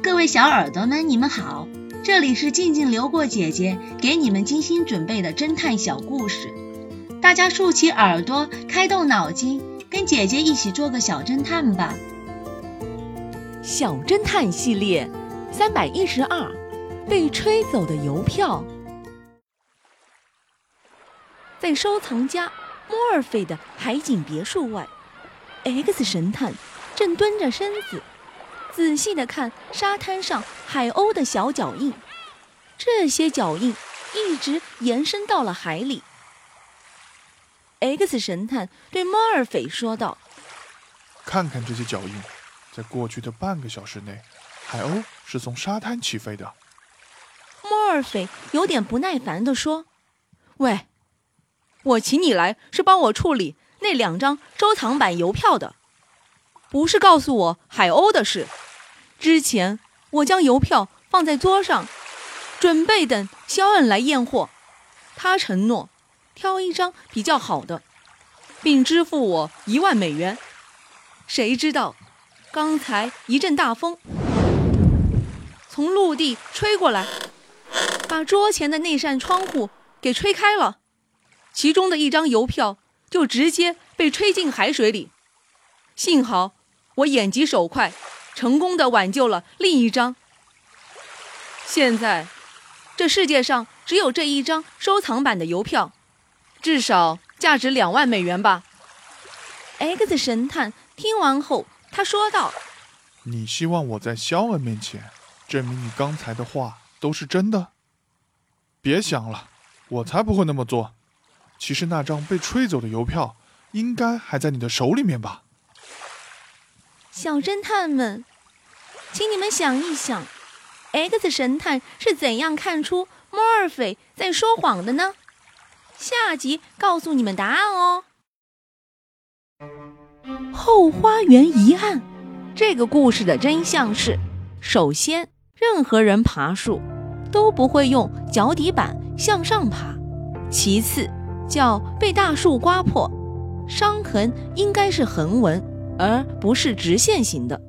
各位小耳朵们，你们好，这里是静静流过姐姐给你们精心准备的侦探小故事，大家竖起耳朵，开动脑筋，跟姐姐一起做个小侦探吧。小侦探系列三百一十二，被吹走的邮票。在收藏家莫尔菲的海景别墅外，X 神探正蹲着身子。仔细的看沙滩上海鸥的小脚印，这些脚印一直延伸到了海里。X 神探对莫尔菲说道：“看看这些脚印，在过去的半个小时内，海鸥是从沙滩起飞的。”莫尔菲有点不耐烦地说：“喂，我请你来是帮我处理那两张收藏版邮票的，不是告诉我海鸥的事。”之前我将邮票放在桌上，准备等肖恩来验货。他承诺挑一张比较好的，并支付我一万美元。谁知道，刚才一阵大风从陆地吹过来，把桌前的那扇窗户给吹开了，其中的一张邮票就直接被吹进海水里。幸好我眼疾手快。成功的挽救了另一张。现在，这世界上只有这一张收藏版的邮票，至少价值两万美元吧。X 神探听完后，他说道：“你希望我在肖恩面前证明你刚才的话都是真的？别想了，我才不会那么做。其实那张被吹走的邮票应该还在你的手里面吧。”小侦探们，请你们想一想，X 神探是怎样看出莫尔菲在说谎的呢？下集告诉你们答案哦。后花园一案，这个故事的真相是：首先，任何人爬树都不会用脚底板向上爬；其次，脚被大树刮破，伤痕应该是横纹。而不是直线型的。